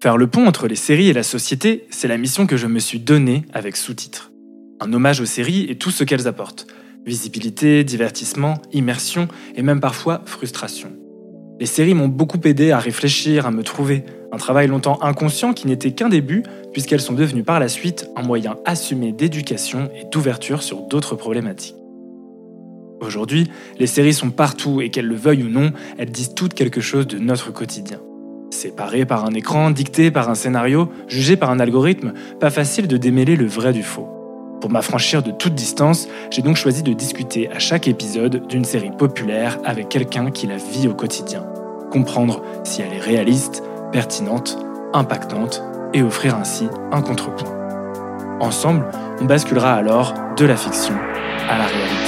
Faire le pont entre les séries et la société, c'est la mission que je me suis donnée avec sous-titres. Un hommage aux séries et tout ce qu'elles apportent. Visibilité, divertissement, immersion et même parfois frustration. Les séries m'ont beaucoup aidé à réfléchir, à me trouver. Un travail longtemps inconscient qui n'était qu'un début, puisqu'elles sont devenues par la suite un moyen assumé d'éducation et d'ouverture sur d'autres problématiques. Aujourd'hui, les séries sont partout et qu'elles le veuillent ou non, elles disent toutes quelque chose de notre quotidien. Séparées par un écran, dictées par un scénario, jugées par un algorithme, pas facile de démêler le vrai du faux. Pour m'affranchir de toute distance, j'ai donc choisi de discuter à chaque épisode d'une série populaire avec quelqu'un qui la vit au quotidien. Comprendre si elle est réaliste, pertinente, impactante et offrir ainsi un contrepoint. Ensemble, on basculera alors de la fiction à la réalité.